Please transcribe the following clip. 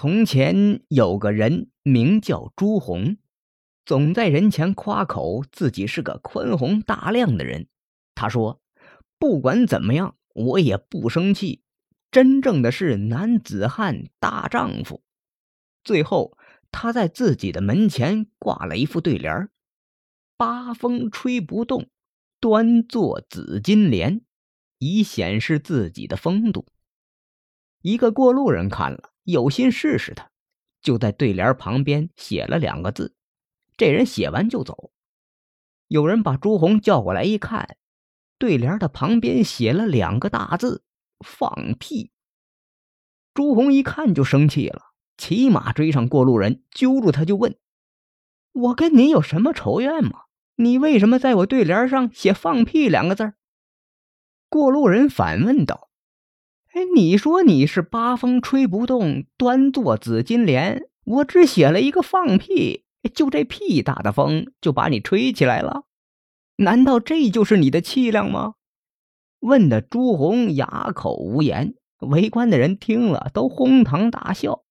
从前有个人名叫朱红，总在人前夸口自己是个宽宏大量的人。他说：“不管怎么样，我也不生气。真正的是男子汉大丈夫。”最后，他在自己的门前挂了一副对联八风吹不动，端坐紫金莲，以显示自己的风度。一个过路人看了。有心试试他，就在对联旁边写了两个字。这人写完就走。有人把朱红叫过来一看，对联的旁边写了两个大字“放屁”。朱红一看就生气了，骑马追上过路人，揪住他就问：“我跟你有什么仇怨吗？你为什么在我对联上写‘放屁’两个字？”过路人反问道。你说你是八风吹不动，端坐紫金莲。我只写了一个放屁，就这屁大的风就把你吹起来了？难道这就是你的气量吗？问的朱红哑口无言，围观的人听了都哄堂大笑。